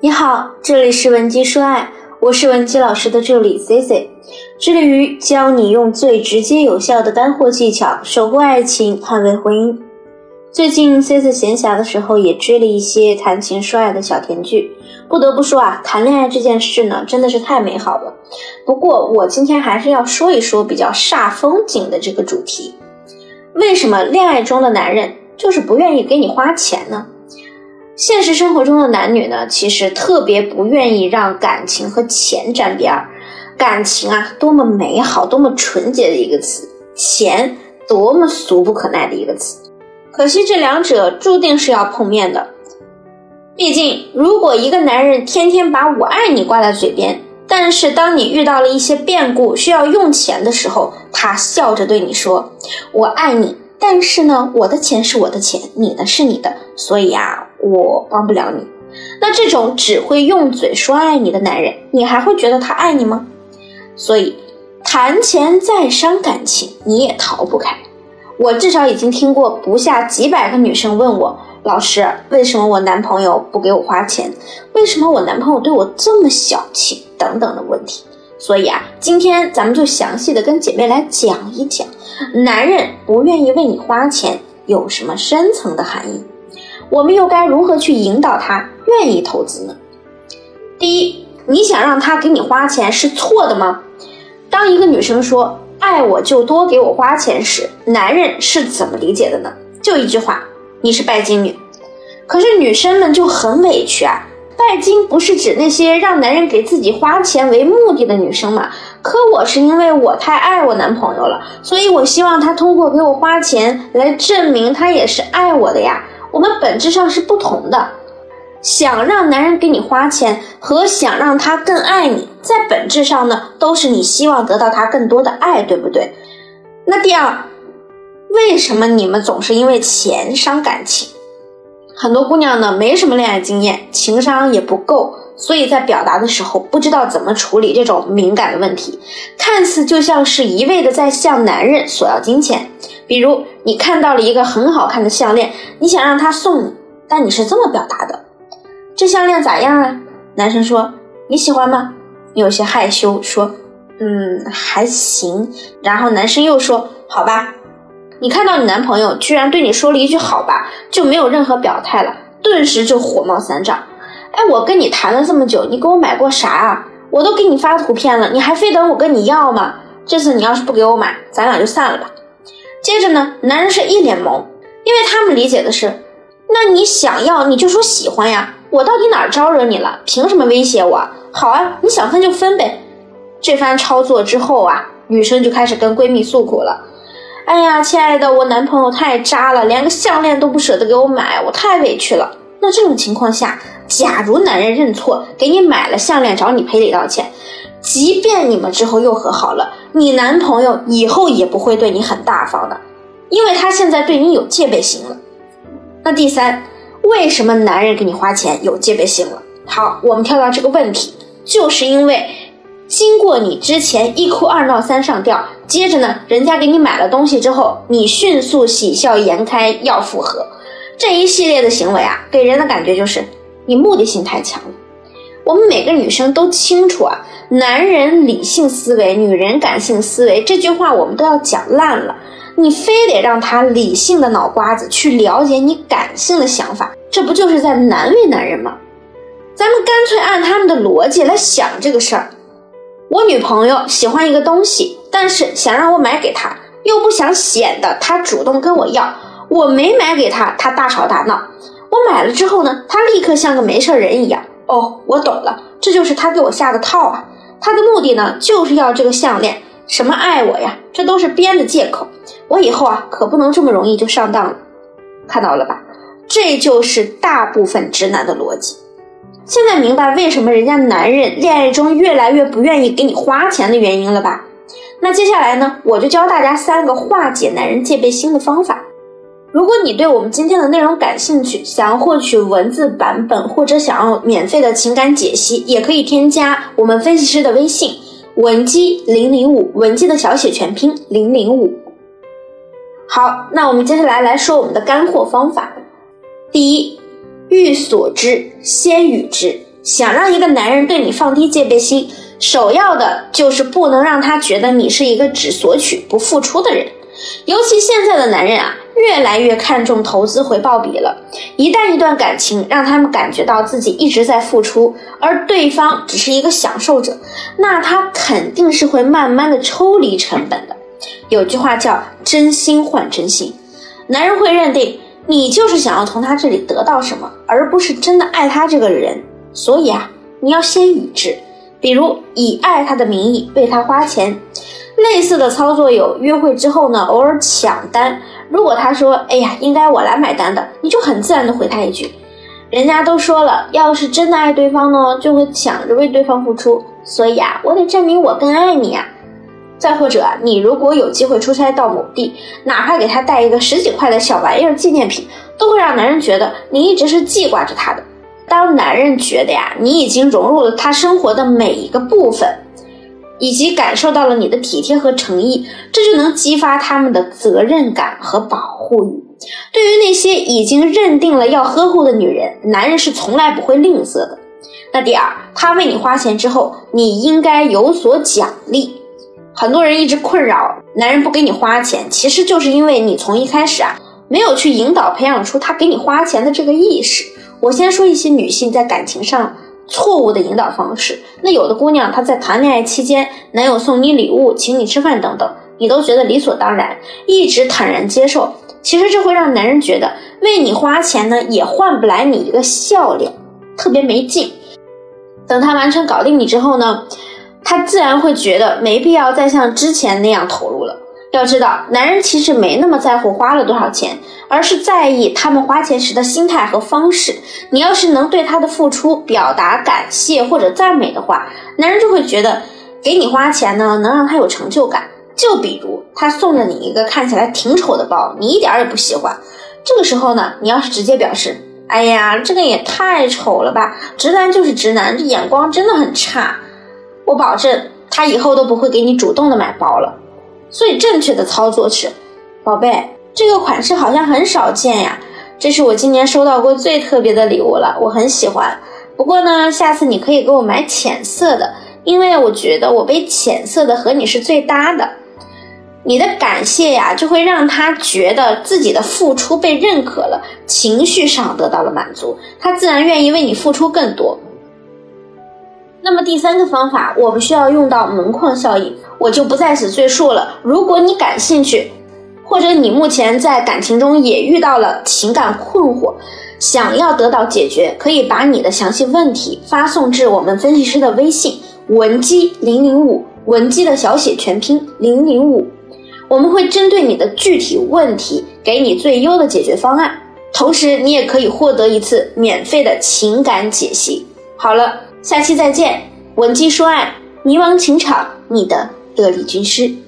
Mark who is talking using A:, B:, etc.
A: 你好，这里是文姬说爱，我是文姬老师的助理 C C，致力于教你用最直接有效的干货技巧守护爱情，捍卫婚姻。最近 C C 闲暇的时候也追了一些谈情说爱的小甜剧，不得不说啊，谈恋爱这件事呢，真的是太美好了。不过我今天还是要说一说比较煞风景的这个主题，为什么恋爱中的男人就是不愿意给你花钱呢？现实生活中的男女呢，其实特别不愿意让感情和钱沾边儿。感情啊，多么美好、多么纯洁的一个词；钱，多么俗不可耐的一个词。可惜这两者注定是要碰面的。毕竟，如果一个男人天天把我爱你挂在嘴边，但是当你遇到了一些变故需要用钱的时候，他笑着对你说：“我爱你。”但是呢，我的钱是我的钱，你的是你的，所以啊，我帮不了你。那这种只会用嘴说爱你的男人，你还会觉得他爱你吗？所以，谈钱再伤感情，你也逃不开。我至少已经听过不下几百个女生问我，老师，为什么我男朋友不给我花钱？为什么我男朋友对我这么小气？等等的问题。所以啊，今天咱们就详细的跟姐妹来讲一讲，男人不愿意为你花钱有什么深层的含义，我们又该如何去引导他愿意投资呢？第一，你想让他给你花钱是错的吗？当一个女生说爱我就多给我花钱时，男人是怎么理解的呢？就一句话，你是拜金女。可是女生们就很委屈啊。拜金不是指那些让男人给自己花钱为目的的女生吗？可我是因为我太爱我男朋友了，所以我希望他通过给我花钱来证明他也是爱我的呀。我们本质上是不同的。想让男人给你花钱和想让他更爱你，在本质上呢，都是你希望得到他更多的爱，对不对？那第二，为什么你们总是因为钱伤感情？很多姑娘呢没什么恋爱经验，情商也不够，所以在表达的时候不知道怎么处理这种敏感的问题，看似就像是一味的在向男人索要金钱。比如你看到了一个很好看的项链，你想让他送你，但你是这么表达的：“这项链咋样啊？”男生说：“你喜欢吗？”你有些害羞说：“嗯，还行。”然后男生又说：“好吧。”你看到你男朋友居然对你说了一句“好吧”，就没有任何表态了，顿时就火冒三丈。哎，我跟你谈了这么久，你给我买过啥啊？我都给你发图片了，你还非等我跟你要吗？这次你要是不给我买，咱俩就散了吧。接着呢，男人是一脸懵，因为他们理解的是，那你想要你就说喜欢呀，我到底哪招惹你了？凭什么威胁我？好啊，你想分就分呗。这番操作之后啊，女生就开始跟闺蜜诉苦了。哎呀，亲爱的，我男朋友太渣了，连个项链都不舍得给我买，我太委屈了。那这种情况下，假如男人认错，给你买了项链，找你赔礼道歉，即便你们之后又和好了，你男朋友以后也不会对你很大方的，因为他现在对你有戒备心了。那第三，为什么男人给你花钱有戒备心了？好，我们跳到这个问题，就是因为。经过你之前一哭二闹三上吊，接着呢，人家给你买了东西之后，你迅速喜笑颜开要复合，这一系列的行为啊，给人的感觉就是你目的性太强了。我们每个女生都清楚啊，男人理性思维，女人感性思维，这句话我们都要讲烂了。你非得让他理性的脑瓜子去了解你感性的想法，这不就是在难为男人吗？咱们干脆按他们的逻辑来想这个事儿。我女朋友喜欢一个东西，但是想让我买给她，又不想显得她主动跟我要。我没买给她，她大吵大闹。我买了之后呢，她立刻像个没事人一样。哦，我懂了，这就是他给我下的套啊。他的目的呢，就是要这个项链。什么爱我呀，这都是编的借口。我以后啊，可不能这么容易就上当了。看到了吧？这就是大部分直男的逻辑。现在明白为什么人家男人恋爱中越来越不愿意给你花钱的原因了吧？那接下来呢，我就教大家三个化解男人戒备心的方法。如果你对我们今天的内容感兴趣，想要获取文字版本或者想要免费的情感解析，也可以添加我们分析师的微信文姬零零五，文姬的小写全拼零零五。好，那我们接下来来说我们的干货方法。第一。欲所之，先予之。想让一个男人对你放低戒备心，首要的就是不能让他觉得你是一个只索取不付出的人。尤其现在的男人啊，越来越看重投资回报比了。一旦一段感情让他们感觉到自己一直在付出，而对方只是一个享受者，那他肯定是会慢慢的抽离成本的。有句话叫“真心换真心”，男人会认定你就是想要从他这里得到什么，而不是真的爱他这个人。所以啊，你要先予之，比如以爱他的名义为他花钱。类似的操作有约会之后呢，偶尔抢单。如果他说：“哎呀，应该我来买单的”，你就很自然的回他一句：“人家都说了，要是真的爱对方呢，就会抢着为对方付出。所以啊，我得证明我更爱你啊。”再或者，你如果有机会出差到某地，哪怕给他带一个十几块的小玩意儿纪念品，都会让男人觉得你一直是记挂着他的。当男人觉得呀，你已经融入了他生活的每一个部分。以及感受到了你的体贴和诚意，这就能激发他们的责任感和保护欲。对于那些已经认定了要呵护的女人，男人是从来不会吝啬的。那第二，他为你花钱之后，你应该有所奖励。很多人一直困扰男人不给你花钱，其实就是因为你从一开始啊，没有去引导培养出他给你花钱的这个意识。我先说一些女性在感情上。错误的引导方式。那有的姑娘，她在谈恋爱期间，男友送你礼物、请你吃饭等等，你都觉得理所当然，一直坦然接受。其实这会让男人觉得为你花钱呢，也换不来你一个笑脸，特别没劲。等他完全搞定你之后呢，他自然会觉得没必要再像之前那样投入了。要知道，男人其实没那么在乎花了多少钱，而是在意他们花钱时的心态和方式。你要是能对他的付出表达感谢或者赞美的话，男人就会觉得给你花钱呢，能让他有成就感。就比如他送了你一个看起来挺丑的包，你一点也不喜欢，这个时候呢，你要是直接表示，哎呀，这个也太丑了吧，直男就是直男，这眼光真的很差，我保证他以后都不会给你主动的买包了。所以正确的操作是，宝贝，这个款式好像很少见呀，这是我今年收到过最特别的礼物了，我很喜欢。不过呢，下次你可以给我买浅色的，因为我觉得我背浅色的和你是最搭的。你的感谢呀，就会让他觉得自己的付出被认可了，情绪上得到了满足，他自然愿意为你付出更多。那么第三个方法，我们需要用到门框效应，我就不在此赘述了。如果你感兴趣，或者你目前在感情中也遇到了情感困惑，想要得到解决，可以把你的详细问题发送至我们分析师的微信文姬零零五，文姬的小写全拼零零五，我们会针对你的具体问题给你最优的解决方案，同时你也可以获得一次免费的情感解析。好了。下期再见，文姬说爱，迷茫情场，你的得力军师。